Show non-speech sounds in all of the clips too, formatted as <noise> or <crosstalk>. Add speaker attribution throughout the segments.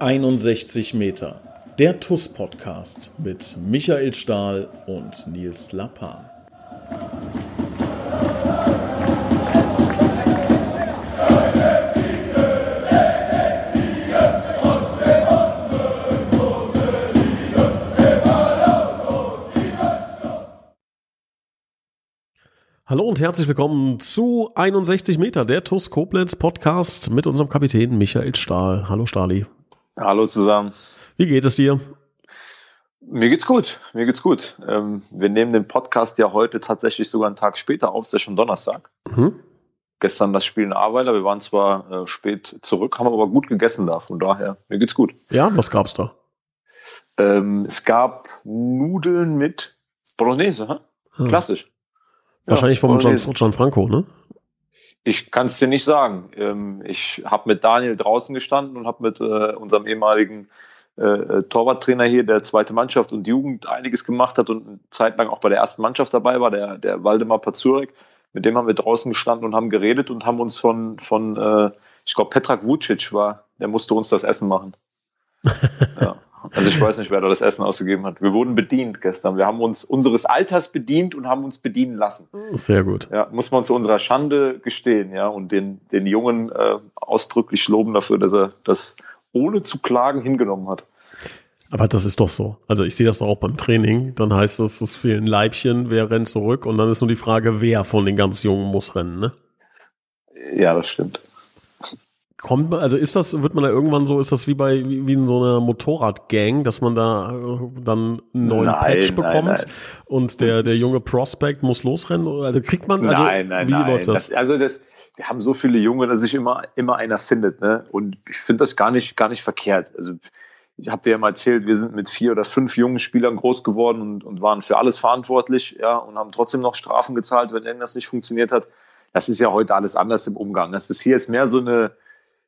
Speaker 1: 61 Meter. Der TUS-Podcast mit Michael Stahl und Nils Lappan. Hallo und herzlich willkommen zu 61 Meter, der TUS Koblenz Podcast mit unserem Kapitän Michael Stahl. Hallo Stahli.
Speaker 2: Hallo zusammen.
Speaker 1: Wie geht es dir?
Speaker 2: Mir geht's gut, mir geht's gut. Ähm, wir nehmen den Podcast ja heute tatsächlich sogar einen Tag später auf, es ist ja schon Donnerstag. Mhm. Gestern das Spiel in Arbeiter, wir waren zwar äh, spät zurück, haben aber gut gegessen da, von daher, mir geht's gut.
Speaker 1: Ja, was gab's da?
Speaker 2: Ähm, es gab Nudeln mit Bolognese? Ah. klassisch.
Speaker 1: Wahrscheinlich vom Gian, Gianfranco, ne?
Speaker 2: Ich kann es dir nicht sagen. Ähm, ich habe mit Daniel draußen gestanden und habe mit äh, unserem ehemaligen äh, äh, Torwarttrainer hier, der zweite Mannschaft und Jugend einiges gemacht hat und eine Zeit lang auch bei der ersten Mannschaft dabei war, der, der Waldemar Pazurek. Mit dem haben wir draußen gestanden und haben geredet und haben uns von, von äh, ich glaube, Petrak Vucic war, der musste uns das Essen machen. <laughs> ja. Also ich weiß nicht, wer da das Essen ausgegeben hat. Wir wurden bedient gestern. Wir haben uns unseres Alters bedient und haben uns bedienen lassen.
Speaker 1: Sehr gut.
Speaker 2: Ja, muss man zu unserer Schande gestehen, ja, und den, den Jungen äh, ausdrücklich loben dafür, dass er das ohne zu klagen hingenommen hat.
Speaker 1: Aber das ist doch so. Also ich sehe das doch auch beim Training. Dann heißt es, es fehlen Leibchen, wer rennt zurück und dann ist nur die Frage, wer von den ganz Jungen muss rennen, ne?
Speaker 2: Ja, das stimmt.
Speaker 1: Kommt man, also ist das, wird man da irgendwann so, ist das wie bei, wie, wie in so einer Motorradgang, dass man da äh, dann einen neuen nein, Patch bekommt nein, nein. und der, der junge Prospect muss losrennen? Also kriegt man, also,
Speaker 2: nein, nein, wie nein. läuft das? das? Also das, wir haben so viele Junge, dass sich immer, immer einer findet, ne? Und ich finde das gar nicht, gar nicht verkehrt. Also, ich habe dir ja mal erzählt, wir sind mit vier oder fünf jungen Spielern groß geworden und, und waren für alles verantwortlich, ja, und haben trotzdem noch Strafen gezahlt, wenn irgendwas nicht funktioniert hat. Das ist ja heute alles anders im Umgang. Das ist hier jetzt mehr so eine,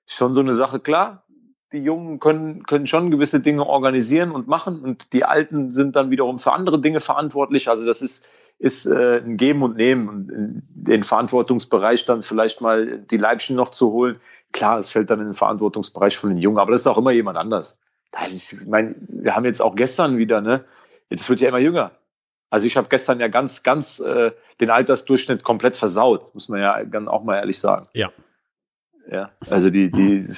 Speaker 2: schon so eine Sache, klar, die Jungen können, können schon gewisse Dinge organisieren und machen und die Alten sind dann wiederum für andere Dinge verantwortlich. Also das ist, ist äh, ein Geben und Nehmen und den Verantwortungsbereich dann vielleicht mal die Leibchen noch zu holen. Klar, es fällt dann in den Verantwortungsbereich von den Jungen, aber das ist auch immer jemand anders. Ich meine, wir haben jetzt auch gestern wieder, ne? Jetzt wird ja immer jünger. Also ich habe gestern ja ganz, ganz äh, den Altersdurchschnitt komplett versaut, muss man ja auch mal ehrlich sagen.
Speaker 1: Ja,
Speaker 2: ja, also die, die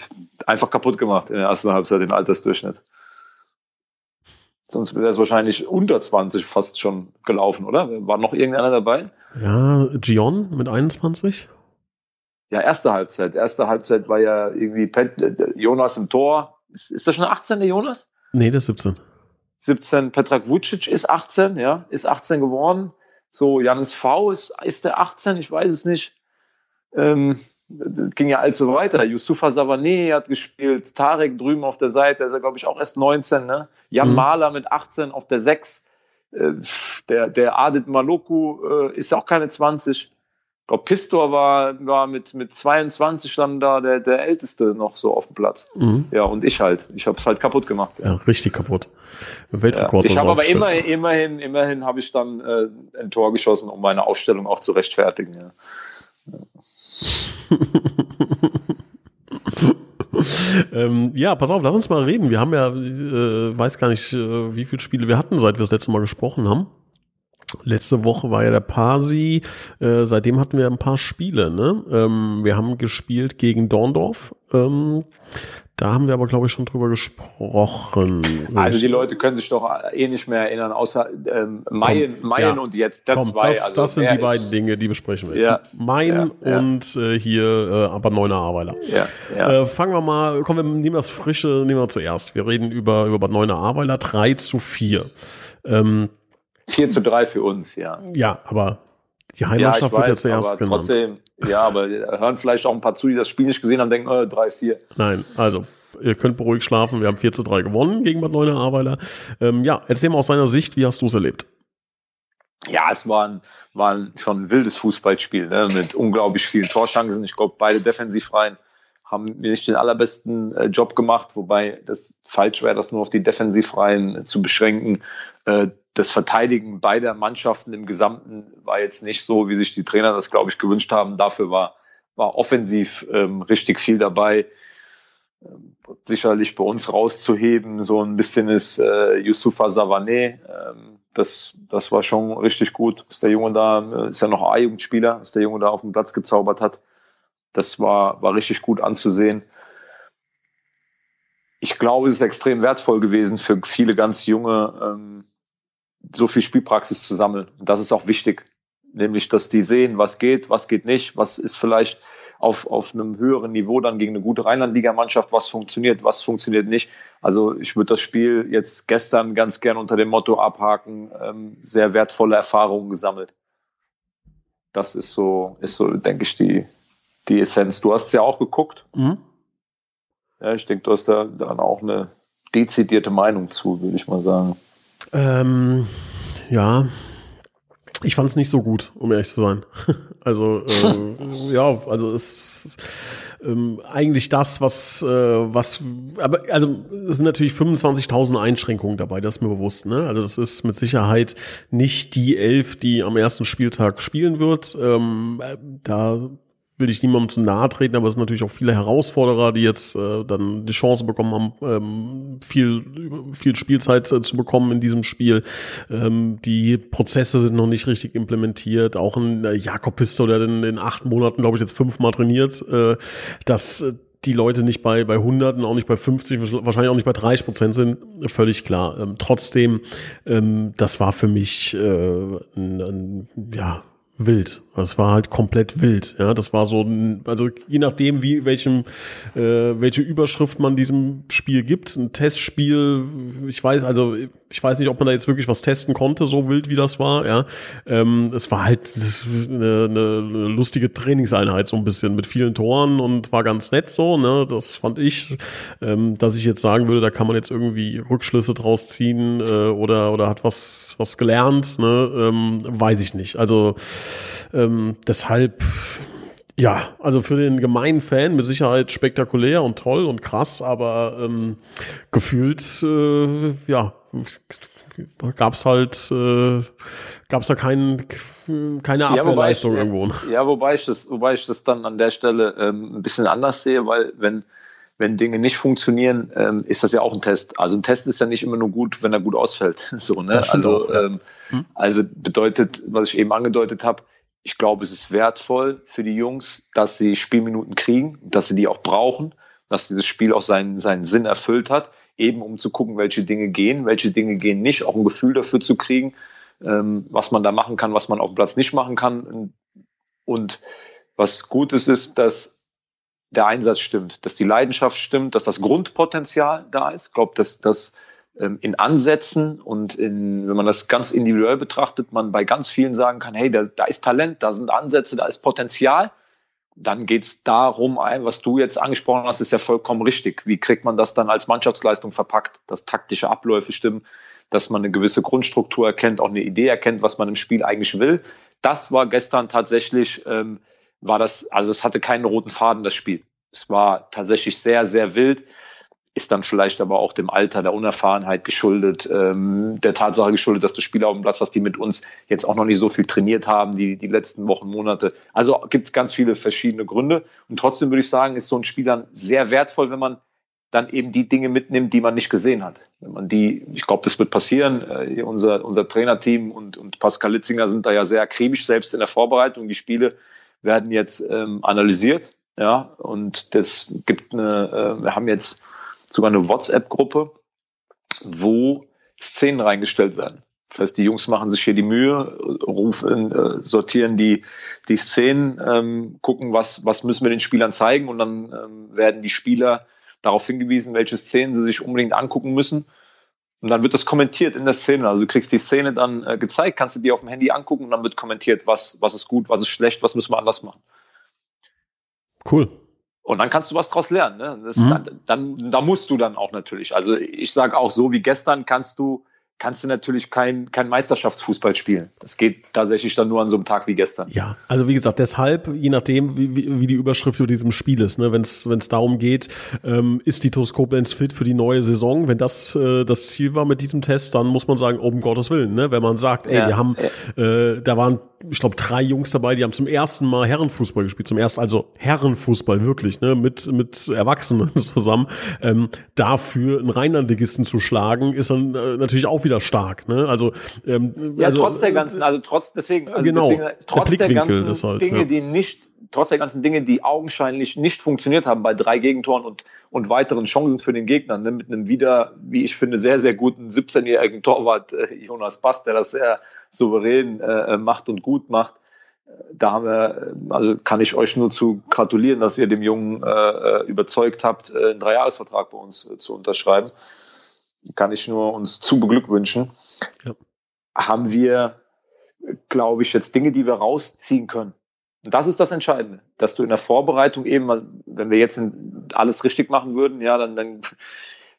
Speaker 2: einfach kaputt gemacht in der ersten Halbzeit den Altersdurchschnitt. Sonst wäre es wahrscheinlich unter 20 fast schon gelaufen, oder? War noch irgendeiner dabei?
Speaker 1: Ja, Gion mit 21.
Speaker 2: Ja, erste Halbzeit. Erste Halbzeit war ja irgendwie Pet, Jonas im Tor. Ist, ist das schon der 18. Jonas?
Speaker 1: Nee, der ist 17.
Speaker 2: 17. Petrak Vucic ist 18, ja, ist 18 geworden. So, Janis V ist, ist der 18, ich weiß es nicht. Ähm, ging ja allzu weiter. Yusufa Savané hat gespielt, Tarek drüben auf der Seite, ist er, glaube ich, auch erst 19. Ne? Jan mhm. Mahler mit 18 auf der 6. Äh, der, der Adit Maloku äh, ist auch keine 20. Ich glaube, Pistor war, war mit, mit 22 dann da der, der Älteste noch so auf dem Platz. Mhm. Ja, und ich halt. Ich habe es halt kaputt gemacht.
Speaker 1: Ja, ja richtig kaputt.
Speaker 2: Weltrekord. Ja, ich habe aber immer, immerhin, immerhin habe ich dann äh, ein Tor geschossen, um meine Aufstellung auch zu rechtfertigen. Ja. ja. <laughs>
Speaker 1: ähm, ja, pass auf, lass uns mal reden. Wir haben ja, äh, weiß gar nicht, äh, wie viele Spiele wir hatten, seit wir das letzte Mal gesprochen haben. Letzte Woche war ja der Pasi. Äh, seitdem hatten wir ein paar Spiele. Ne? Ähm, wir haben gespielt gegen Dorndorf. Ähm, da haben wir aber, glaube ich, schon drüber gesprochen.
Speaker 2: Also die Leute können sich doch eh nicht mehr erinnern, außer ähm, Mayen, Komm, Mayen ja. und jetzt
Speaker 1: das Komm, zwei. Das, also das sind die beiden Dinge, die besprechen wir jetzt. Ja. Mayen ja, und äh, hier äh, aber Neuner Arbeiter. Äh, fangen wir mal, kommen wir nehmen das Frische, nehmen wir zuerst. Wir reden über, über Bad Neuner Arbeiter 3 zu 4.
Speaker 2: Ähm, 4 zu 3 für uns, ja.
Speaker 1: Ja, aber die Heimatschaft ja, wird ja zuerst aber genannt. Trotzdem,
Speaker 2: ja, aber hören vielleicht auch ein paar zu, die das Spiel nicht gesehen haben, denken, oh, 3-4.
Speaker 1: Nein, also, ihr könnt beruhigt schlafen. Wir haben 4 zu 3 gewonnen gegen Bad Neuner Arbeiter. Ähm, ja, erzähl mal aus deiner Sicht, wie hast du es erlebt?
Speaker 2: Ja, es war, ein, war ein, schon ein wildes Fußballspiel ne, mit unglaublich vielen Torschancen. Ich glaube, beide Defensivreihen haben nicht den allerbesten äh, Job gemacht, wobei das falsch wäre, das nur auf die Defensivreihen äh, zu beschränken. Äh, das Verteidigen beider Mannschaften im Gesamten war jetzt nicht so, wie sich die Trainer das, glaube ich, gewünscht haben. Dafür war, war offensiv ähm, richtig viel dabei. ähm, sicherlich bei uns rauszuheben, so ein bisschen ist äh, Yusufa Savané. Ähm, das, das war schon richtig gut, dass der Junge da, äh, ist ja noch A-Jugendspieler, dass der Junge da auf dem Platz gezaubert hat. Das war, war richtig gut anzusehen. Ich glaube, es ist extrem wertvoll gewesen für viele ganz junge, ähm, so viel Spielpraxis zu sammeln. Und das ist auch wichtig. Nämlich, dass die sehen, was geht, was geht nicht, was ist vielleicht auf, auf einem höheren Niveau dann gegen eine gute Rheinland-Liga-Mannschaft, was funktioniert, was funktioniert nicht. Also ich würde das Spiel jetzt gestern ganz gern unter dem Motto abhaken, ähm, sehr wertvolle Erfahrungen gesammelt. Das ist so, ist so, denke ich, die, die Essenz. Du hast es ja auch geguckt. Mhm. Ja, ich denke, du hast da dann auch eine dezidierte Meinung zu, würde ich mal sagen.
Speaker 1: Ähm, ja, ich fand es nicht so gut, um ehrlich zu sein. <laughs> Also äh, ja, also es ist ähm, eigentlich das, was äh, was, aber also es sind natürlich 25.000 Einschränkungen dabei, das ist mir bewusst. Ne? Also das ist mit Sicherheit nicht die Elf, die am ersten Spieltag spielen wird. Ähm, da will ich niemandem zu nahe treten, aber es sind natürlich auch viele Herausforderer, die jetzt äh, dann die Chance bekommen haben, ähm, viel, viel Spielzeit äh, zu bekommen in diesem Spiel. Ähm, die Prozesse sind noch nicht richtig implementiert. Auch ein äh, Jakob Pisto, der in, in acht Monaten, glaube ich, jetzt fünfmal trainiert, äh, dass äh, die Leute nicht bei, bei Hunderten, auch nicht bei 50, wahrscheinlich auch nicht bei 30 Prozent sind, völlig klar. Ähm, trotzdem, ähm, das war für mich äh, ein, ein ja, wild. Das war halt komplett wild. Ja, das war so, ein, also je nachdem, wie welchem, äh, welche Überschrift man diesem Spiel gibt, ein Testspiel. Ich weiß, also ich weiß nicht, ob man da jetzt wirklich was testen konnte, so wild wie das war. Ja, ähm, es war halt eine, eine lustige Trainingseinheit so ein bisschen mit vielen Toren und war ganz nett so. Ne, das fand ich, ähm, dass ich jetzt sagen würde, da kann man jetzt irgendwie Rückschlüsse draus ziehen äh, oder oder hat was was gelernt. Ne, ähm, weiß ich nicht. Also ähm, deshalb, ja, also für den gemeinen Fan mit Sicherheit spektakulär und toll und krass, aber ähm, gefühlt, äh, ja, gab's halt, äh, gab's da keinen, keine Abwehrleistung
Speaker 2: ja,
Speaker 1: wobei ich,
Speaker 2: irgendwo. Ja, wobei ich das, wobei ich das dann an der Stelle ähm, ein bisschen anders sehe, weil wenn wenn Dinge nicht funktionieren, ähm, ist das ja auch ein Test. Also ein Test ist ja nicht immer nur gut, wenn er gut ausfällt. <laughs> So, ne? Also, auch, ja. ähm, hm. also bedeutet, was ich eben angedeutet habe, ich glaube, es ist wertvoll für die Jungs, dass sie Spielminuten kriegen, dass sie die auch brauchen, dass dieses Spiel auch seinen, seinen Sinn erfüllt hat, eben um zu gucken, welche Dinge gehen, welche Dinge gehen nicht, auch ein Gefühl dafür zu kriegen, ähm, was man da machen kann, was man auf dem Platz nicht machen kann. Und was gut ist, ist, dass der Einsatz stimmt, dass die Leidenschaft stimmt, dass das Grundpotenzial da ist. Ich glaube, dass das in Ansätzen und in, wenn man das ganz individuell betrachtet, man bei ganz vielen sagen kann, hey, da, da ist Talent, da sind Ansätze, da ist Potenzial. Dann geht es darum, was du jetzt angesprochen hast, ist ja vollkommen richtig. Wie kriegt man das dann als Mannschaftsleistung verpackt, dass taktische Abläufe stimmen, dass man eine gewisse Grundstruktur erkennt, auch eine Idee erkennt, was man im Spiel eigentlich will. Das war gestern tatsächlich, ähm, war das, also es hatte keinen roten Faden, das Spiel. Es war tatsächlich sehr, sehr wild ist dann vielleicht aber auch dem Alter, der Unerfahrenheit geschuldet, ähm, der Tatsache geschuldet, dass du Spieler auf dem Platz hast, die mit uns jetzt auch noch nicht so viel trainiert haben, die, die letzten Wochen, Monate. Also gibt es ganz viele verschiedene Gründe. Und trotzdem würde ich sagen, ist so ein Spiel dann sehr wertvoll, wenn man dann eben die Dinge mitnimmt, die man nicht gesehen hat. Wenn man die, ich glaube, das wird passieren. Äh, unser, unser Trainerteam und, und Pascal Litzinger sind da ja sehr akribisch, selbst in der Vorbereitung. Die Spiele werden jetzt ähm, analysiert. Ja, und das gibt eine, äh, wir haben jetzt sogar eine WhatsApp-Gruppe, wo Szenen reingestellt werden. Das heißt, die Jungs machen sich hier die Mühe, rufen, äh, sortieren die, die Szenen, ähm, gucken, was, was müssen wir den Spielern zeigen und dann ähm, werden die Spieler darauf hingewiesen, welche Szenen sie sich unbedingt angucken müssen. Und dann wird das kommentiert in der Szene. Also du kriegst die Szene dann äh, gezeigt, kannst du dir auf dem Handy angucken und dann wird kommentiert, was, was ist gut, was ist schlecht, was müssen wir anders machen.
Speaker 1: Cool.
Speaker 2: Und dann kannst du was draus lernen. Ne? Das, mhm. dann, dann, da musst du dann auch natürlich. Also ich sage auch so wie gestern kannst du kannst du natürlich kein, kein Meisterschaftsfußball spielen. Das geht tatsächlich dann nur an so einem Tag wie gestern.
Speaker 1: Ja, also wie gesagt, deshalb, je nachdem, wie, wie die Überschrift über diesem Spiel ist, ne, wenn es darum geht, ähm, ist die TuS Koblenz fit für die neue Saison, wenn das äh, das Ziel war mit diesem Test, dann muss man sagen, um Gottes Willen, ne, wenn man sagt, ey, ja, wir haben, äh, da waren ich glaube, drei Jungs dabei, die haben zum ersten Mal Herrenfußball gespielt, zum ersten, also Herrenfußball wirklich, ne, mit, mit Erwachsenen <laughs> zusammen. Ähm, dafür einen Rheinlandligisten zu schlagen, ist dann äh, natürlich auch wieder stark, ne? Also,
Speaker 2: ähm, ja, also, trotz der ganzen, also trotz, deswegen, also
Speaker 1: genau,
Speaker 2: deswegen, trotz der,
Speaker 1: der
Speaker 2: ganzen
Speaker 1: halt,
Speaker 2: Dinge,
Speaker 1: ja.
Speaker 2: die nicht, trotz der ganzen Dinge, die augenscheinlich nicht funktioniert haben bei drei Gegentoren und, und weiteren Chancen für den Gegner, ne, mit einem wieder, wie ich finde, sehr, sehr guten 17-jährigen Torwart, äh, Jonas Bass, der das sehr souverän äh, macht und gut macht. Da haben wir, also kann ich euch nur zu gratulieren, dass ihr dem Jungen äh, überzeugt habt, äh, einen Dreijahresvertrag bei uns äh, zu unterschreiben. Kann ich nur uns zu beglückwünschen. Ja. Haben wir, glaube ich, jetzt Dinge, die wir rausziehen können. Und das ist das Entscheidende, dass du in der Vorbereitung eben, wenn wir jetzt alles richtig machen würden, ja, dann, dann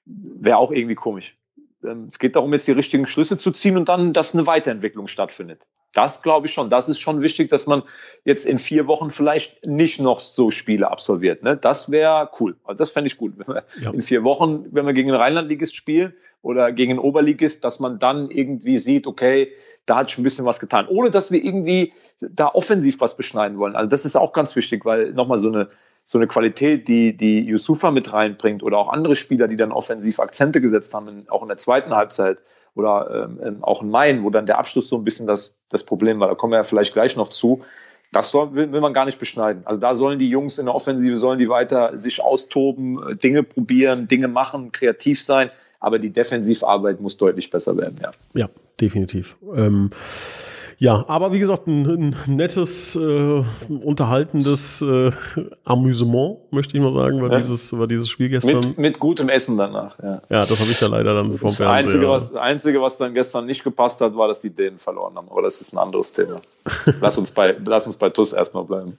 Speaker 2: wäre auch irgendwie komisch. Ähm, es geht darum, jetzt die richtigen Schlüsse zu ziehen und dann, dass eine Weiterentwicklung stattfindet. Das glaube ich schon. Das ist schon wichtig, dass man jetzt in vier Wochen vielleicht nicht noch so Spiele absolviert. Ne? Das wäre cool. Also das fände ich gut. Wenn <laughs> wir ja. In vier Wochen, wenn wir gegen einen Rheinlandligist spielen oder gegen einen Oberligist, dass man dann irgendwie sieht, okay, da hat schon ein bisschen was getan. Ohne dass wir irgendwie da offensiv was beschneiden wollen. Also das ist auch ganz wichtig, weil nochmal so eine, so eine Qualität, die, die Yusufa mit reinbringt oder auch andere Spieler, die dann offensiv Akzente gesetzt haben, auch in der zweiten Halbzeit oder ähm, ähm, auch in Main, wo dann der Abschluss so ein bisschen das, das Problem war. Da kommen wir ja vielleicht gleich noch zu. Das soll, will, will man gar nicht beschneiden. Also da sollen die Jungs in der Offensive, sollen die weiter sich austoben, äh, Dinge probieren, Dinge machen, kreativ sein. Aber die Defensivarbeit muss deutlich besser werden, ja.
Speaker 1: Ja, definitiv. Ähm ja, aber wie gesagt, ein, ein nettes, äh, unterhaltendes äh, Amüsement, möchte ich mal sagen, war, ja. dieses, war dieses Spiel gestern.
Speaker 2: Mit, mit gutem Essen danach, ja.
Speaker 1: Ja, das habe ich ja leider dann
Speaker 2: vom das Fernseher. Einzige, was, Einzige, was dann gestern nicht gepasst hat, war, dass die Dänen verloren haben. Aber das ist ein anderes Thema. lass, uns bei, <laughs> lass uns bei TUS erstmal bleiben.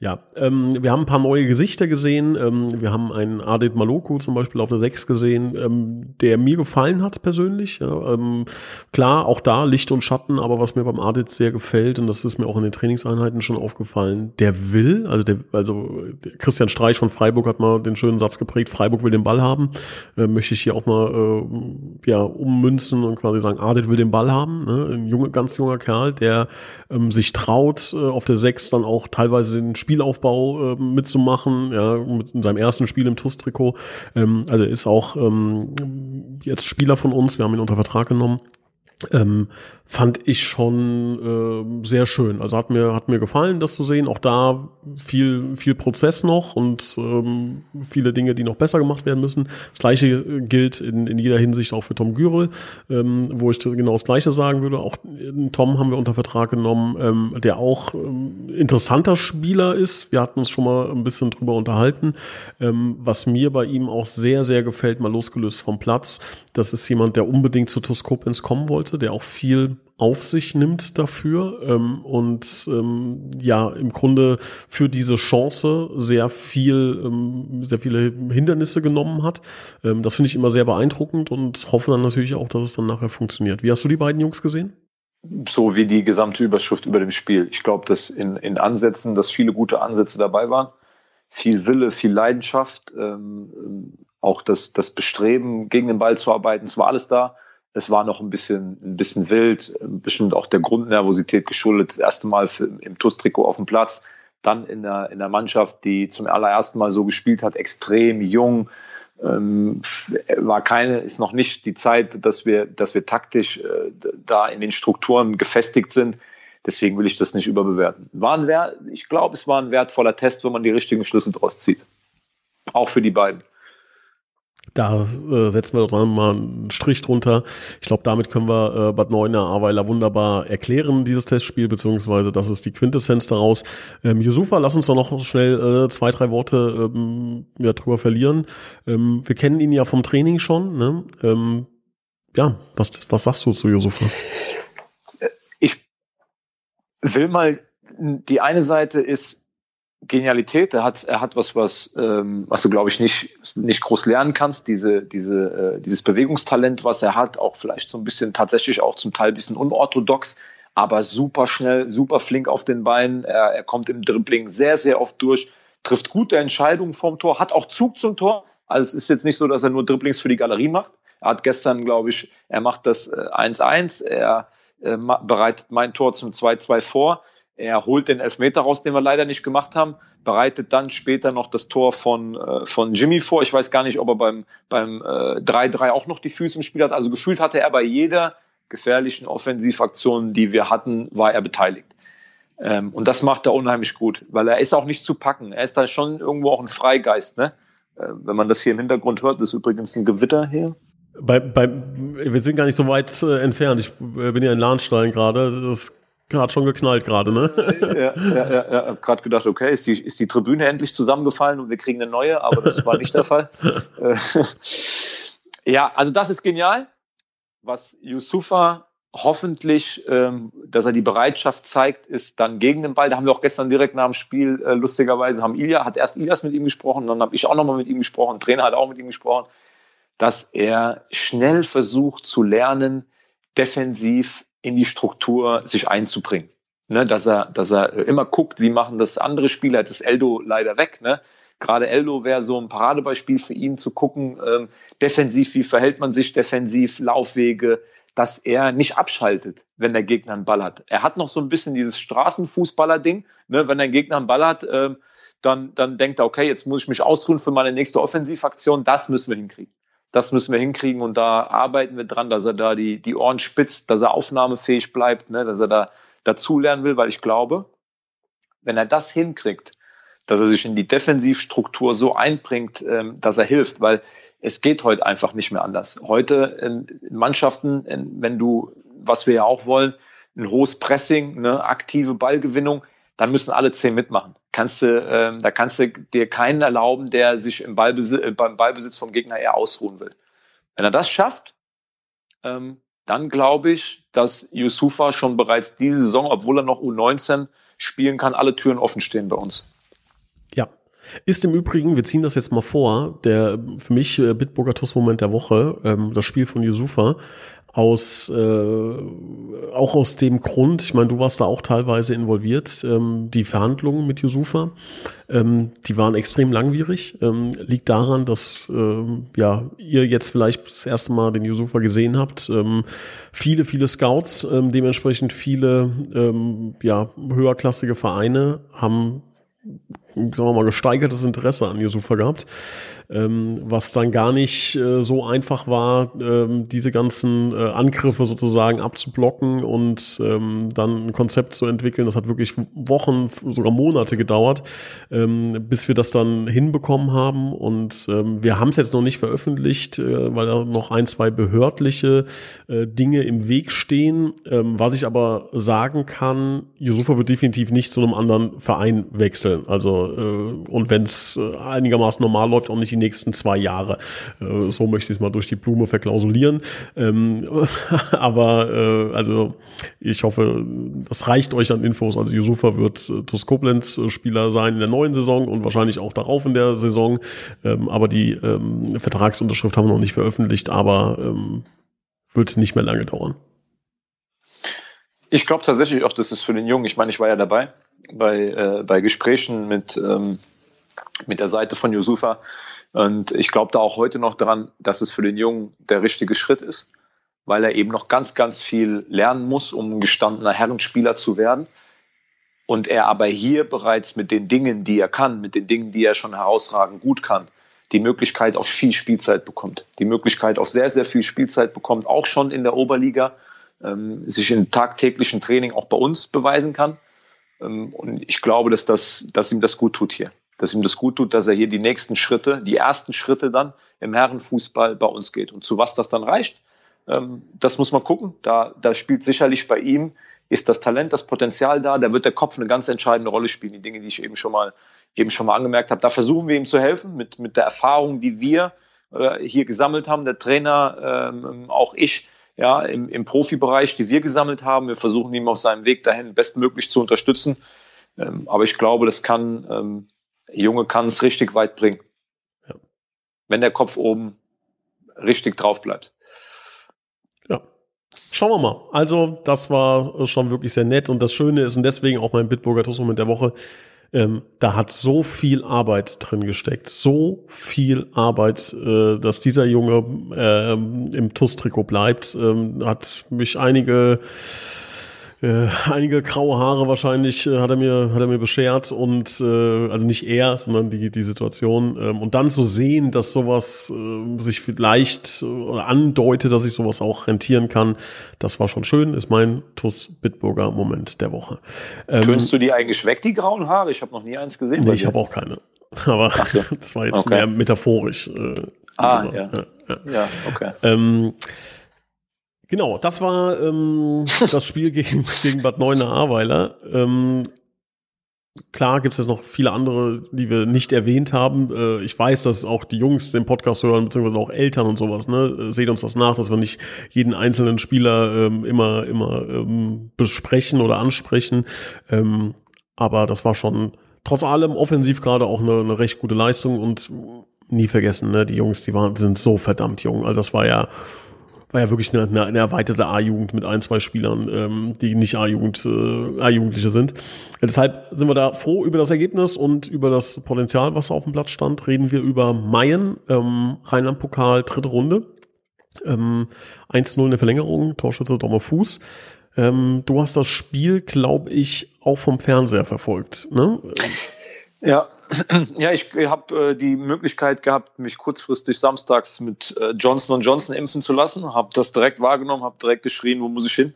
Speaker 1: ja, ähm, wir haben ein paar neue Gesichter gesehen. Ähm, wir haben einen Adit Maloku zum Beispiel auf der 6 gesehen, ähm, der mir gefallen hat persönlich. Ja, ähm, klar, auch da Licht und Schatten, aber was was mir beim Adit sehr gefällt, und das ist mir auch in den Trainingseinheiten schon aufgefallen, der will, also der, also Christian Streich von Freiburg hat mal den schönen Satz geprägt, Freiburg will den Ball haben, äh, möchte ich hier auch mal äh, ja, ummünzen und quasi sagen, Adit will den Ball haben, ne? ein junge, ganz junger Kerl, der ähm, sich traut, äh, auf der Sechs dann auch teilweise den Spielaufbau äh, mitzumachen, ja, mit in seinem ersten Spiel im TUS-Trikot, ähm, also ist auch ähm, jetzt Spieler von uns, wir haben ihn unter Vertrag genommen, ähm, fand ich schon äh, sehr schön. Also hat mir hat mir gefallen, das zu sehen. Auch da viel viel Prozess noch und ähm, viele Dinge, die noch besser gemacht werden müssen. Das gleiche gilt in, in jeder Hinsicht auch für Tom Gürel, ähm, wo ich genau das Gleiche sagen würde. Auch Tom haben wir unter Vertrag genommen, ähm, der auch ähm, interessanter Spieler ist. Wir hatten uns schon mal ein bisschen drüber unterhalten. Ähm, was mir bei ihm auch sehr sehr gefällt, mal losgelöst vom Platz. Das ist jemand, der unbedingt zu Toskopens kommen wollte, der auch viel auf sich nimmt dafür ähm, und ähm, ja im Grunde für diese Chance sehr viel ähm, sehr viele Hindernisse genommen hat. Ähm, das finde ich immer sehr beeindruckend und hoffe dann natürlich auch, dass es dann nachher funktioniert. Wie hast du die beiden Jungs gesehen?
Speaker 2: So wie die gesamte Überschrift über dem Spiel. Ich glaube, dass in, in Ansätzen, dass viele gute Ansätze dabei waren. Viel Wille, viel Leidenschaft, ähm, auch das, das Bestreben, gegen den Ball zu arbeiten, es war alles da es war noch ein bisschen, ein bisschen wild, bestimmt auch der Grundnervosität geschuldet. Das erste Mal für, im TUS-Trikot auf dem Platz, dann in der, in der Mannschaft, die zum allerersten Mal so gespielt hat, extrem jung. Ähm, war keine, ist noch nicht die Zeit, dass wir, dass wir taktisch äh, da in den Strukturen gefestigt sind. Deswegen will ich das nicht überbewerten. War ein ich glaube, es war ein wertvoller Test, wenn man die richtigen Schlüsse draus zieht. Auch für die beiden.
Speaker 1: Da äh, setzen wir doch mal einen Strich drunter. Ich glaube, damit können wir äh, Bad Neuner Aweiler wunderbar erklären, dieses Testspiel, beziehungsweise das ist die Quintessenz daraus. Ähm, Yusufa, lass uns da noch schnell äh, zwei, drei Worte ähm, ja, drüber verlieren. Ähm, wir kennen ihn ja vom Training schon. Ne? Ähm, ja, was, was sagst du zu Yusufa?
Speaker 2: Ich will mal, die eine Seite ist, Genialität. Er hat, er hat was, was, ähm, was du, glaube ich, nicht, nicht groß lernen kannst. Diese, diese, äh, dieses Bewegungstalent, was er hat, auch vielleicht so ein bisschen tatsächlich auch zum Teil ein bisschen unorthodox, aber super schnell, super flink auf den Beinen. Er, er kommt im Dribbling sehr, sehr oft durch, trifft gute Entscheidungen vom Tor, hat auch Zug zum Tor. Also es ist jetzt nicht so, dass er nur Dribblings für die Galerie macht. Er hat gestern, glaube ich, er macht das 1-1, äh, er äh, bereitet mein Tor zum 2-2 vor. Er holt den Elfmeter raus, den wir leider nicht gemacht haben, bereitet dann später noch das Tor von, äh, von Jimmy vor. Ich weiß gar nicht, ob er beim, beim äh, 3-3 auch noch die Füße im Spiel hat. Also gefühlt hatte er bei jeder gefährlichen Offensivaktion, die wir hatten, war er beteiligt. Ähm, und das macht er unheimlich gut, weil er ist auch nicht zu packen. Er ist da schon irgendwo auch ein Freigeist. Ne? Äh, wenn man das hier im Hintergrund hört, ist übrigens ein Gewitter hier.
Speaker 1: Bei, bei, wir sind gar nicht so weit äh, entfernt. Ich äh, bin ja in Lahnstein gerade. Das hat schon geknallt gerade, ne?
Speaker 2: Ja, ja, ja, ja. Hab gerade gedacht, okay, ist die, ist die Tribüne endlich zusammengefallen und wir kriegen eine neue, aber das war nicht der Fall. Äh, <laughs> ja, also das ist genial. Was Yusufa hoffentlich, ähm, dass er die Bereitschaft zeigt, ist dann gegen den Ball. Da haben wir auch gestern direkt nach dem Spiel, äh, lustigerweise, haben Ilya, hat erst Ilias mit ihm gesprochen, dann habe ich auch nochmal mit ihm gesprochen, Trainer hat auch mit ihm gesprochen, dass er schnell versucht zu lernen, defensiv in die Struktur sich einzubringen. Ne, dass er, dass er immer guckt, wie machen das andere Spieler. Ist Eldo leider weg. Ne? Gerade Eldo wäre so ein Paradebeispiel für ihn zu gucken, ähm, defensiv, wie verhält man sich defensiv, Laufwege, dass er nicht abschaltet, wenn der Gegner einen Ball hat. Er hat noch so ein bisschen dieses Straßenfußballer-Ding. Ne? Wenn der Gegner einen Ball hat, äh, dann, dann denkt er, okay, jetzt muss ich mich ausruhen für meine nächste Offensivaktion. Das müssen wir hinkriegen. Das müssen wir hinkriegen und da arbeiten wir dran, dass er da die, die Ohren spitzt, dass er aufnahmefähig bleibt, ne? dass er da dazulernen will, weil ich glaube, wenn er das hinkriegt, dass er sich in die Defensivstruktur so einbringt, ähm, dass er hilft, weil es geht heute einfach nicht mehr anders. Heute in Mannschaften, wenn du, was wir ja auch wollen, ein hohes Pressing, eine aktive Ballgewinnung, dann müssen alle zehn mitmachen. Kannst du, ähm, da kannst du dir keinen erlauben, der sich im Ballbesitz, äh, beim Ballbesitz vom Gegner eher ausruhen will. Wenn er das schafft, ähm, dann glaube ich, dass Yusufa schon bereits diese Saison, obwohl er noch U19 spielen kann, alle Türen offen stehen bei uns.
Speaker 1: Ja, ist im Übrigen, wir ziehen das jetzt mal vor, der für mich äh, Bitburger TUS-Moment der Woche, ähm, das Spiel von Yusufa, aus äh, auch aus dem Grund, ich meine, du warst da auch teilweise involviert, ähm, die Verhandlungen mit Yusufa, ähm, die waren extrem langwierig. Ähm, liegt daran, dass ähm, ja ihr jetzt vielleicht das erste Mal den Yusufa gesehen habt. Ähm, viele, viele Scouts, ähm, dementsprechend viele ähm, ja höherklassige Vereine haben sagen wir mal, gesteigertes Interesse an Yusufa gehabt ähm, was dann gar nicht äh, so einfach war, ähm, diese ganzen äh, Angriffe sozusagen abzublocken und ähm, dann ein Konzept zu entwickeln. Das hat wirklich Wochen, sogar Monate gedauert, ähm, bis wir das dann hinbekommen haben. Und ähm, wir haben es jetzt noch nicht veröffentlicht, äh, weil da noch ein, zwei behördliche äh, Dinge im Weg stehen. Ähm, was ich aber sagen kann, Yusufa wird definitiv nicht zu einem anderen Verein wechseln. Also äh, und wenn es äh, einigermaßen normal läuft, auch nicht die nächsten zwei Jahre. Äh, so möchte ich es mal durch die Blume verklausulieren. Ähm, <laughs> aber äh, also ich hoffe, das reicht euch an Infos. Also Yusufa wird äh, TuS Koblenz Spieler sein in der neuen Saison und wahrscheinlich auch darauf in der Saison. Ähm, aber die ähm, Vertragsunterschrift haben wir noch nicht veröffentlicht, aber ähm, wird nicht mehr lange dauern.
Speaker 2: Ich glaube tatsächlich auch, dass es für den Jungen, ich meine, ich war ja dabei bei, äh, bei Gesprächen mit, ähm, mit der Seite von Yusufa, und ich glaube da auch heute noch dran, dass es für den Jungen der richtige Schritt ist, weil er eben noch ganz, ganz viel lernen muss, um ein gestandener Herrenspieler zu werden. Und er aber hier bereits mit den Dingen, die er kann, mit den Dingen, die er schon herausragend gut kann, die Möglichkeit auf viel Spielzeit bekommt. Die Möglichkeit auf sehr, sehr viel Spielzeit bekommt, auch schon in der Oberliga, ähm, sich im tagtäglichen Training auch bei uns beweisen kann. Ähm, und ich glaube, dass, das, dass ihm das gut tut hier dass ihm das gut tut, dass er hier die nächsten Schritte, die ersten Schritte dann im Herrenfußball bei uns geht. Und zu was das dann reicht, ähm, das muss man gucken. Da, da spielt sicherlich bei ihm, ist das Talent, das Potenzial da, da wird der Kopf eine ganz entscheidende Rolle spielen. Die Dinge, die ich eben schon mal, eben schon mal angemerkt habe, da versuchen wir ihm zu helfen mit, mit der Erfahrung, die wir äh, hier gesammelt haben, der Trainer, ähm, auch ich, ja, im, im Profibereich, die wir gesammelt haben. Wir versuchen ihm auf seinem Weg dahin bestmöglich zu unterstützen. Ähm, aber ich glaube, das kann, ähm, Junge kann es richtig weit bringen. Ja. Wenn der Kopf oben richtig drauf bleibt.
Speaker 1: Ja. Schauen wir mal. Also, das war schon wirklich sehr nett und das Schöne ist und deswegen auch mein Bitburger Toastmoment der Woche. Ähm, da hat so viel Arbeit drin gesteckt, so viel Arbeit, äh, dass dieser Junge äh, im TUS-Trikot bleibt, ähm, hat mich einige äh, einige graue Haare wahrscheinlich äh, hat er mir hat er mir beschert und äh, also nicht er, sondern die die Situation ähm, und dann zu sehen, dass sowas äh, sich vielleicht äh, oder andeutet, dass ich sowas auch rentieren kann, das war schon schön. Ist mein TUS Bitburger Moment der Woche.
Speaker 2: Ähm, Könntest du die eigentlich weg, die grauen Haare? Ich habe noch nie eins gesehen.
Speaker 1: Nee, ich habe auch keine. <laughs> Aber so. <laughs> das war jetzt okay. mehr metaphorisch.
Speaker 2: Äh, ah, ja. Ja, ja. ja okay.
Speaker 1: Ähm, Genau, das war ähm, das Spiel gegen, <laughs> gegen Bad Neuenahr-Ahrweiler. Ähm, klar gibt es jetzt noch viele andere, die wir nicht erwähnt haben. Äh, ich weiß, dass auch die Jungs den Podcast hören, beziehungsweise auch Eltern und sowas. Ne? Seht uns das nach, dass wir nicht jeden einzelnen Spieler ähm, immer, immer ähm, besprechen oder ansprechen. Ähm, aber das war schon trotz allem offensiv gerade auch eine, eine recht gute Leistung und nie vergessen, ne? die Jungs, die waren, sind so verdammt jung. Also das war ja war ja wirklich eine, eine erweiterte A-Jugend mit ein, zwei Spielern, ähm, die nicht A-Jugend, äh, A-Jugendliche sind. Deshalb sind wir da froh über das Ergebnis und über das Potenzial, was auf dem Platz stand. Reden wir über Mayen, ähm, Rheinland-Pokal, dritte Runde. Ähm, 1-0 in der Verlängerung, Torschütze Dommer Fuß. Ähm, du hast das Spiel, glaube ich, auch vom Fernseher verfolgt. Ne?
Speaker 2: Ja, <clears throat> ja, ich habe äh, die Möglichkeit gehabt, mich kurzfristig samstags mit äh, Johnson Johnson impfen zu lassen. Habe das direkt wahrgenommen, habe direkt geschrien, wo muss ich hin?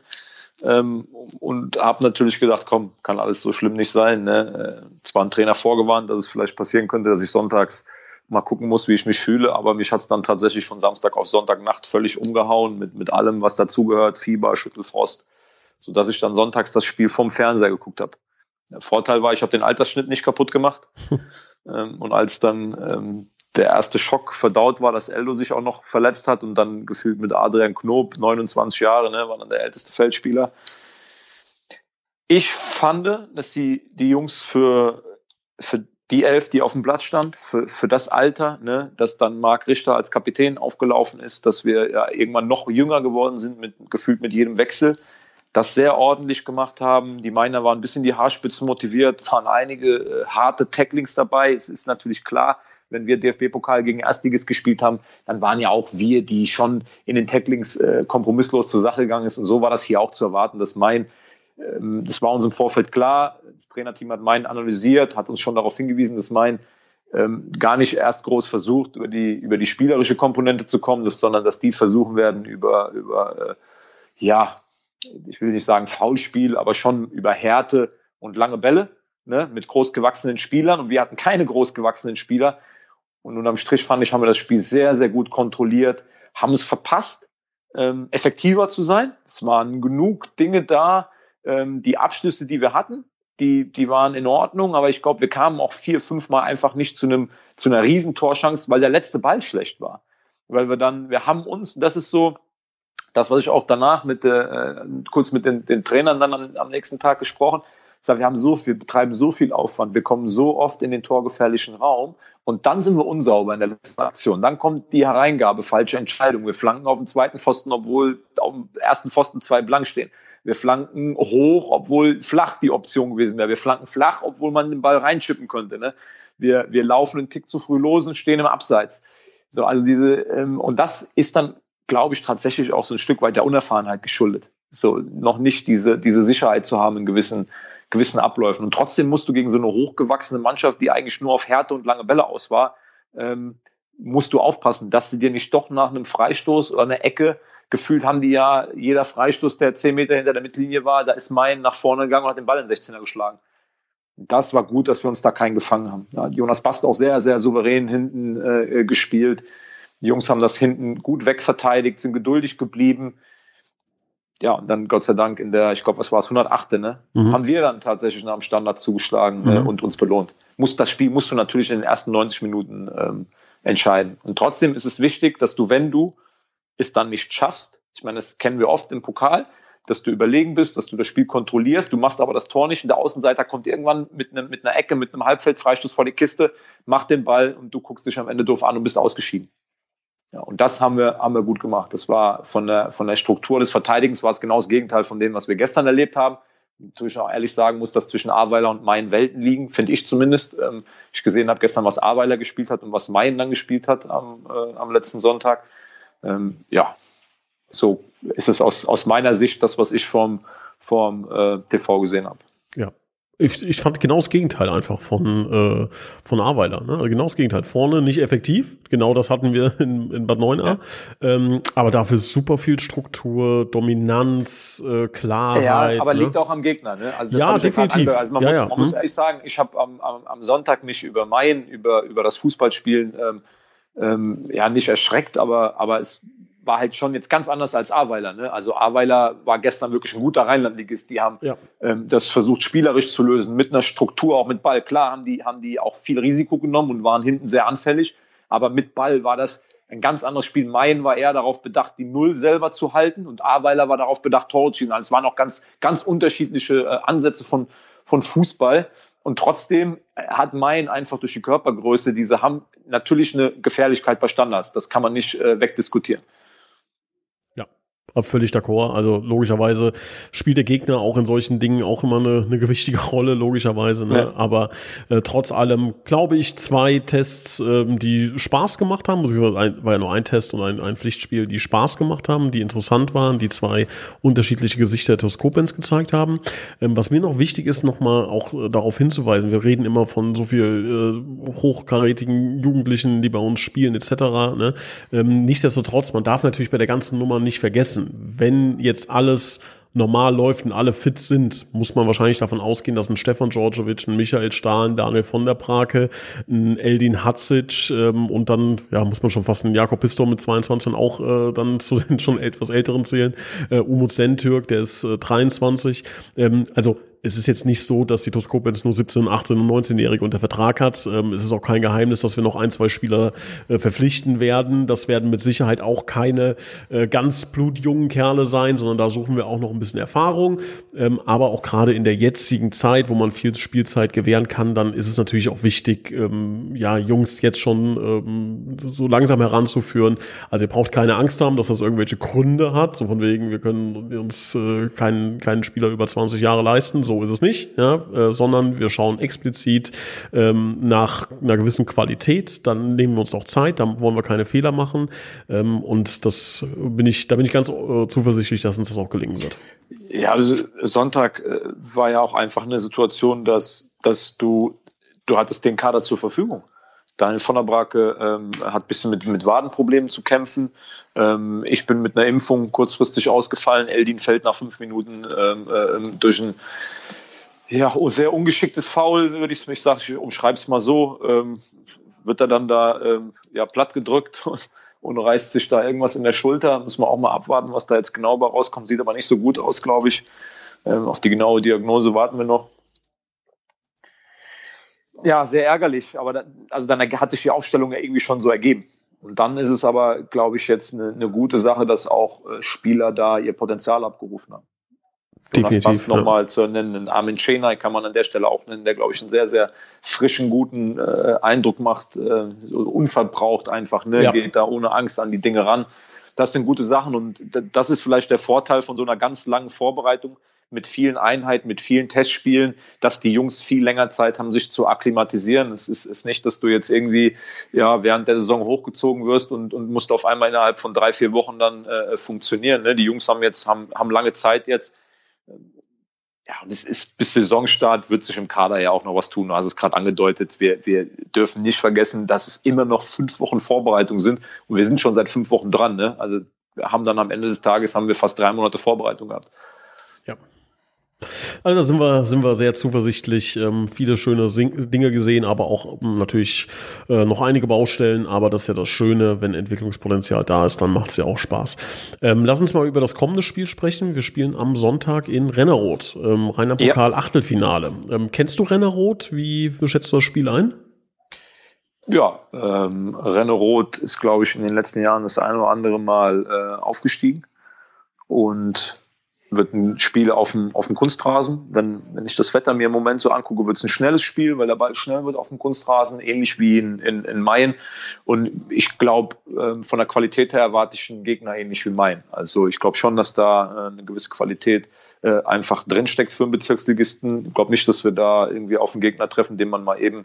Speaker 2: Ähm, und habe natürlich gedacht, komm, kann alles so schlimm nicht sein. Ne? Äh, zwar ein Trainer vorgewarnt, dass es vielleicht passieren könnte, dass ich sonntags mal gucken muss, wie ich mich fühle, aber mich hat es dann tatsächlich von Samstag auf Sonntagnacht völlig umgehauen mit, mit allem, was dazugehört, Fieber, Schüttelfrost, sodass ich dann sonntags das Spiel vom Fernseher geguckt habe. Der Vorteil war, ich habe den Altersschnitt nicht kaputt gemacht. <laughs> ähm, und als dann ähm, der erste Schock verdaut war, dass Eldo sich auch noch verletzt hat und dann gefühlt mit Adrian Knob, 29 Jahre, ne, war dann der älteste Feldspieler. Ich fand, dass sie die Jungs für, für die Elf, die auf dem Platz stand, für, für das Alter, ne, dass dann Marc Richter als Kapitän aufgelaufen ist, dass wir ja irgendwann noch jünger geworden sind, mit, gefühlt mit jedem Wechsel, das sehr ordentlich gemacht haben. Die Miner waren ein bisschen die Haarspitzen motiviert, <laughs> waren einige äh, harte Tacklings dabei. Es ist natürlich klar, wenn wir DFB-Pokal gegen Erstliges gespielt haben, dann waren ja auch wir, die schon in den Tacklings äh, kompromisslos zur Sache gegangen ist. Und so war das hier auch zu erwarten, dass mein, ähm, das war uns im Vorfeld klar. Das Trainerteam hat mein analysiert, hat uns schon darauf hingewiesen, dass mein ähm, gar nicht erst groß versucht, über die, über die spielerische Komponente zu kommen, dass, sondern dass die versuchen werden, über, über äh, ja, ich will nicht sagen Foulspiel, aber schon über Härte und lange Bälle ne, mit großgewachsenen Spielern. Und wir hatten keine großgewachsenen Spieler. Und unterm Strich fand ich, haben wir das Spiel sehr, sehr gut kontrolliert, haben es verpasst, ähm, effektiver zu sein. Es waren genug Dinge da, ähm, die Abschlüsse, die wir hatten, die, die waren in Ordnung, aber ich glaube, wir kamen auch vier, fünf Mal einfach nicht zu einem, zu einer Riesentorchance, weil der letzte Ball schlecht war. Weil wir dann, wir haben uns, das ist so, das, was ich auch danach mit äh, kurz mit den, den Trainern dann am, am nächsten Tag gesprochen, sage, wir haben so viel, betreiben so viel Aufwand, wir kommen so oft in den torgefährlichen Raum und dann sind wir unsauber in der letzten Aktion. Dann kommt die Hereingabe, falsche Entscheidung. Wir flanken auf den zweiten Pfosten, obwohl auf dem ersten Pfosten zwei blank stehen. Wir flanken hoch, obwohl flach die Option gewesen wäre. Wir flanken flach, obwohl man den Ball reinschippen könnte. Ne? Wir, wir laufen einen Tick zu früh los und stehen im Abseits. So, also diese, ähm, und das ist dann glaube ich, tatsächlich auch so ein Stück weit der Unerfahrenheit geschuldet. So noch nicht diese, diese Sicherheit zu haben in gewissen, gewissen Abläufen. Und trotzdem musst du gegen so eine hochgewachsene Mannschaft, die eigentlich nur auf Härte und lange Bälle aus war, ähm, musst du aufpassen, dass sie dir nicht doch nach einem Freistoß oder einer Ecke gefühlt haben die ja, jeder Freistoß, der zehn Meter hinter der Mittellinie war, da ist mein nach vorne gegangen und hat den Ball in den 16er geschlagen. Das war gut, dass wir uns da keinen gefangen haben. Ja, Jonas Bast auch sehr, sehr souverän hinten äh, gespielt. Die Jungs haben das hinten gut wegverteidigt, sind geduldig geblieben. Ja, und dann Gott sei Dank in der, ich glaube, was war es, 108. Ne? Mhm. Haben wir dann tatsächlich nach dem Standard zugeschlagen äh, mhm. äh, und uns belohnt. Muss, das Spiel musst du natürlich in den ersten 90 Minuten ähm, entscheiden. Und trotzdem ist es wichtig, dass du, wenn du es dann nicht schaffst, ich meine, das kennen wir oft im Pokal, dass du überlegen bist, dass du das Spiel kontrollierst, du machst aber das Tor nicht und der Außenseiter kommt irgendwann mit, ne, mit einer Ecke, mit einem Halbfeldfreistoß vor die Kiste, macht den Ball und du guckst dich am Ende doof an und bist ausgeschieden. Ja, und das haben wir, haben wir gut gemacht. Das war von der, von der Struktur des Verteidigens war es genau das Gegenteil von dem, was wir gestern erlebt haben. natürlich auch ehrlich sagen muss, dass zwischen Aweiler und Main Welten liegen, finde ich zumindest. Ähm, ich gesehen habe gestern, was Aweiler gespielt hat und was Main dann gespielt hat am, äh, am letzten Sonntag. Ähm, ja, so ist es aus, aus meiner Sicht das, was ich vom, vom äh, TV gesehen habe.
Speaker 1: Ja, ich, ich fand genau das Gegenteil einfach von, äh, von Aweiler. Ne? Also genau das Gegenteil. Vorne nicht effektiv, genau das hatten wir <laughs> in, in Bad 9a. Ja. Ähm, aber dafür super viel Struktur, Dominanz, äh, Klarheit. Ja,
Speaker 2: aber ne? liegt auch am Gegner. Ne?
Speaker 1: Also ja, definitiv.
Speaker 2: Also man,
Speaker 1: ja,
Speaker 2: muss,
Speaker 1: ja.
Speaker 2: man hm. muss ehrlich sagen, ich habe am, am, am, Sonntag mich über Main, über, über das Fußballspielen ähm, ähm, ja nicht erschreckt, aber, aber es war halt schon jetzt ganz anders als Aweiler. Ne? Also Aweiler war gestern wirklich ein guter Rheinlandligist. Die haben ja. ähm, das versucht spielerisch zu lösen, mit einer Struktur, auch mit Ball. Klar haben die, haben die auch viel Risiko genommen und waren hinten sehr anfällig, aber mit Ball war das ein ganz anderes Spiel. Mayen war eher darauf bedacht, die Null selber zu halten und Aweiler war darauf bedacht, Tore zu schießen. Also es waren auch ganz, ganz unterschiedliche äh, Ansätze von, von Fußball. Und trotzdem hat Main einfach durch die Körpergröße, diese haben natürlich eine Gefährlichkeit bei Standards. Das kann man nicht äh, wegdiskutieren
Speaker 1: völlig d'accord. Also logischerweise spielt der Gegner auch in solchen Dingen auch immer eine, eine gewichtige <laughs> Rolle, logischerweise. Ne? Ja. Aber äh, trotz allem glaube ich zwei Tests, ähm, die Spaß gemacht haben. Ein, war ja nur ein Test und ein, ein Pflichtspiel, die Spaß gemacht haben, die interessant waren, die zwei unterschiedliche Gesichter der Toskopens gezeigt haben. Ähm, was mir noch wichtig ist, nochmal auch äh, darauf hinzuweisen, wir reden immer von so viel äh, hochkarätigen Jugendlichen, die bei uns spielen etc. Ne? Ähm, nichtsdestotrotz, man darf natürlich bei der ganzen Nummer nicht vergessen, wenn jetzt alles normal läuft und alle fit sind, muss man wahrscheinlich davon ausgehen, dass ein Stefan Djordjevic, ein Michael Stahl, ein Daniel von der Prake, ein Eldin Hatzic ähm, und dann, ja, muss man schon fast einen Jakob Pistor mit 22 auch äh, dann <laughs> zu den schon etwas älteren zählen. Äh, Umut Sentürk, der ist äh, 23. Ähm, also es ist jetzt nicht so, dass die Toskopens nur 17, 18 und 19-Jährige unter Vertrag hat. Ähm, es ist auch kein Geheimnis, dass wir noch ein, zwei Spieler äh, verpflichten werden. Das werden mit Sicherheit auch keine äh, ganz blutjungen Kerle sein, sondern da suchen wir auch noch ein bisschen Erfahrung. Ähm, aber auch gerade in der jetzigen Zeit, wo man viel Spielzeit gewähren kann, dann ist es natürlich auch wichtig, ähm, ja, Jungs jetzt schon ähm, so langsam heranzuführen. Also ihr braucht keine Angst haben, dass das irgendwelche Gründe hat. So von wegen, wir können uns äh, keinen, keinen Spieler über 20 Jahre leisten. So ist es nicht, ja, äh, sondern wir schauen explizit ähm, nach einer gewissen Qualität. Dann nehmen wir uns auch Zeit, da wollen wir keine Fehler machen. Ähm, und das bin ich, da bin ich ganz äh, zuversichtlich, dass uns das auch gelingen wird.
Speaker 2: Ja, also Sonntag äh, war ja auch einfach eine Situation, dass, dass du, du hattest den Kader zur Verfügung. Daniel von der Brake ähm, hat ein bisschen mit, mit Wadenproblemen zu kämpfen. Ähm, ich bin mit einer Impfung kurzfristig ausgefallen. Eldin fällt nach fünf Minuten ähm, äh, durch ein ja, oh, sehr ungeschicktes Foul, würde ich, ich sagen, ich umschreibe es mal so. Ähm, wird er dann da ähm, ja, platt gedrückt <laughs> und, und reißt sich da irgendwas in der Schulter. Müssen wir auch mal abwarten, was da jetzt genau bei rauskommt. Sieht aber nicht so gut aus, glaube ich. Ähm, auf die genaue Diagnose warten wir noch. Ja, sehr ärgerlich, aber dann, also dann hat sich die Aufstellung ja irgendwie schon so ergeben. Und dann ist es aber, glaube ich, jetzt eine, eine gute Sache, dass auch äh, Spieler da ihr Potenzial abgerufen haben. Definitiv, das passt ja. nochmal zu nennen. Armin Chenay kann man an der Stelle auch nennen, der, glaube ich, einen sehr, sehr frischen, guten äh, Eindruck macht, äh, unverbraucht einfach, ne? Ja. geht da ohne Angst an die Dinge ran. Das sind gute Sachen und das ist vielleicht der Vorteil von so einer ganz langen Vorbereitung mit vielen Einheiten, mit vielen Testspielen, dass die Jungs viel länger Zeit haben, sich zu akklimatisieren. Es ist, ist nicht, dass du jetzt irgendwie ja während der Saison hochgezogen wirst und, und musst auf einmal innerhalb von drei, vier Wochen dann äh, funktionieren. Ne? Die Jungs haben jetzt haben, haben lange Zeit jetzt. Ja, und es ist bis Saisonstart wird sich im Kader ja auch noch was tun. Du hast es gerade angedeutet. Wir, wir dürfen nicht vergessen, dass es immer noch fünf Wochen Vorbereitung sind und wir sind schon seit fünf Wochen dran. Ne? Also wir haben dann am Ende des Tages haben wir fast drei Monate Vorbereitung gehabt.
Speaker 1: Ja, also da sind wir, sind wir sehr zuversichtlich. Ähm, viele schöne Sing Dinge gesehen, aber auch ähm, natürlich äh, noch einige Baustellen. Aber das ist ja das Schöne, wenn Entwicklungspotenzial da ist, dann macht es ja auch Spaß. Ähm, lass uns mal über das kommende Spiel sprechen. Wir spielen am Sonntag in Renneroth, ähm, Rainer Pokal ja. Achtelfinale. Ähm, kennst du Renneroth? Wie, schätzt du das Spiel ein?
Speaker 2: Ja, ähm, Renneroth ist, glaube ich, in den letzten Jahren das ein oder andere Mal äh, aufgestiegen. Und wird ein Spiel auf dem, auf dem Kunstrasen. Wenn, wenn ich das Wetter mir im Moment so angucke, wird es ein schnelles Spiel, weil der Ball schnell wird auf dem Kunstrasen, ähnlich wie in, in, in Main. Und ich glaube, äh, von der Qualität her erwarte ich einen Gegner ähnlich wie Main. Also ich glaube schon, dass da äh, eine gewisse Qualität äh, einfach drinsteckt für einen Bezirksligisten. Ich glaube nicht, dass wir da irgendwie auf einen Gegner treffen, den man mal eben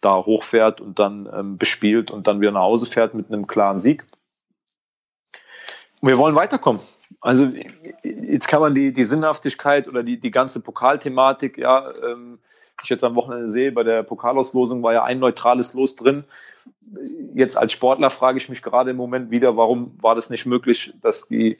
Speaker 2: da hochfährt und dann ähm, bespielt und dann wieder nach Hause fährt mit einem klaren Sieg. Und wir wollen weiterkommen. Also jetzt kann man die, die Sinnhaftigkeit oder die, die ganze Pokalthematik, ja, ähm, ich jetzt am Wochenende sehe, bei der Pokalauslosung war ja ein neutrales Los drin. Jetzt als Sportler frage ich mich gerade im Moment wieder, warum war das nicht möglich, dass die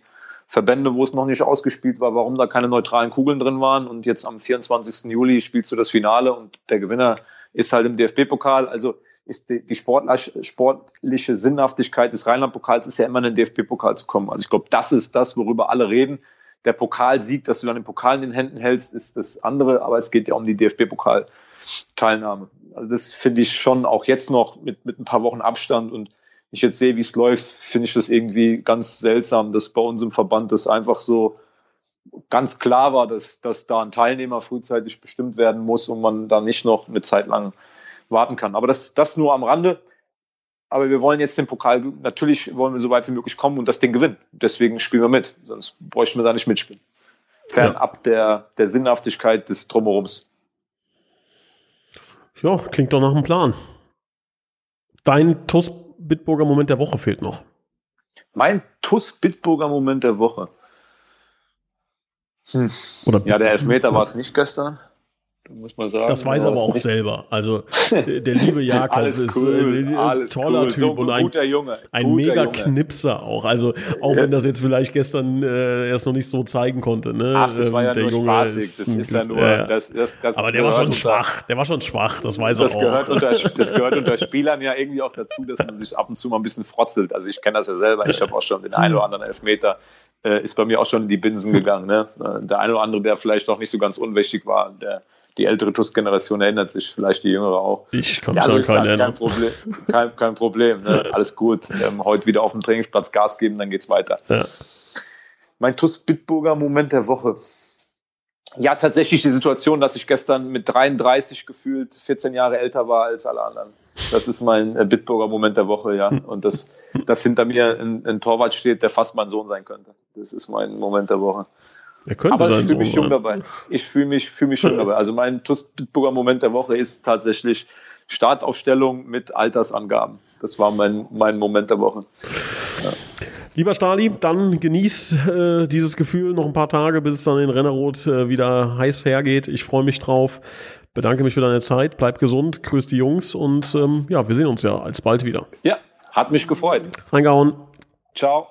Speaker 2: Verbände, wo es noch nicht ausgespielt war, warum da keine neutralen Kugeln drin waren und jetzt am 24. Juli spielst du das Finale und der Gewinner ist halt im DFB-Pokal. Also ist die, die sportliche Sinnhaftigkeit des Rheinland-Pokals ist ja immer in den DFB-Pokal zu kommen. Also ich glaube, das ist das, worüber alle reden. Der Pokalsieg, dass du dann den Pokal in den Händen hältst, ist das andere, aber es geht ja um die DFB-Pokal-Teilnahme. Also das finde ich schon auch jetzt noch mit, mit ein paar Wochen Abstand und ich jetzt sehe, wie es läuft, finde ich das irgendwie ganz seltsam, dass bei uns im Verband das einfach so ganz klar war, dass, dass da ein Teilnehmer frühzeitig bestimmt werden muss und man da nicht noch eine Zeit lang warten kann. Aber das, das nur am Rande. Aber wir wollen jetzt den Pokal, natürlich wollen wir so weit wie möglich kommen und das Ding gewinnen. Deswegen spielen wir mit. Sonst bräuchten wir da nicht mitspielen. Fernab ja. der, der Sinnhaftigkeit des Drumherums.
Speaker 1: Ja, klingt doch nach einem Plan. Dein TUS Bitburger Moment der Woche fehlt noch.
Speaker 2: Mein TUS Bitburger Moment der Woche. Hm. Oder ja, der Elfmeter war es nicht gestern muss man sagen.
Speaker 1: Das weiß er aber auch nicht. selber. Also der liebe <laughs> Jakob ist cool, äh, ein toller cool. Typ so, und ein, guter Junge. ein guter mega Junge. Knipser auch. Also auch ja. wenn das jetzt vielleicht gestern äh, erst noch nicht so zeigen konnte. Ne?
Speaker 2: Ach, das war ja der nur Junge spaßig. Ist, das ist ja nur.
Speaker 1: Ja. Das, das, das aber der war schon schwach. Der war schon schwach. Das weiß er auch.
Speaker 2: Gehört unter, <laughs> das gehört unter Spielern ja irgendwie auch dazu, dass man sich ab und zu mal ein bisschen frotzelt. Also ich kenne das ja selber. Ich habe auch schon den einen oder anderen Elfmeter äh, ist bei mir auch schon in die Binsen gegangen. Ne? Der eine oder andere, der vielleicht auch nicht so ganz unwichtig war, der die ältere TUS-Generation erinnert sich, vielleicht die jüngere auch.
Speaker 1: Ich kann mich ja, also keinen
Speaker 2: erinnern. Kein Problem, kein, kein Problem ne? alles gut. Ähm, heute wieder auf dem Trainingsplatz Gas geben, dann geht's weiter. Ja. Mein TUS-Bitburger Moment der Woche. Ja, tatsächlich die Situation, dass ich gestern mit 33 gefühlt 14 Jahre älter war als alle anderen. Das ist mein äh, Bitburger Moment der Woche, ja. Und das, dass hinter mir ein, ein Torwart steht, der fast mein Sohn sein könnte. Das ist mein Moment der Woche. Aber ich fühle mich jung dabei. Ich fühle mich, fühl mich jung dabei. Also mein Bitburger Moment der Woche ist tatsächlich Startaufstellung mit Altersangaben. Das war mein, mein Moment der Woche.
Speaker 1: Ja. Lieber Stali, dann genieß äh, dieses Gefühl noch ein paar Tage, bis es dann in Rennerot äh, wieder heiß hergeht. Ich freue mich drauf. Bedanke mich für deine Zeit. Bleib gesund. Grüß die Jungs und ähm, ja, wir sehen uns ja alsbald wieder.
Speaker 2: Ja, hat mich gefreut.
Speaker 1: Reingehauen.
Speaker 2: Ciao.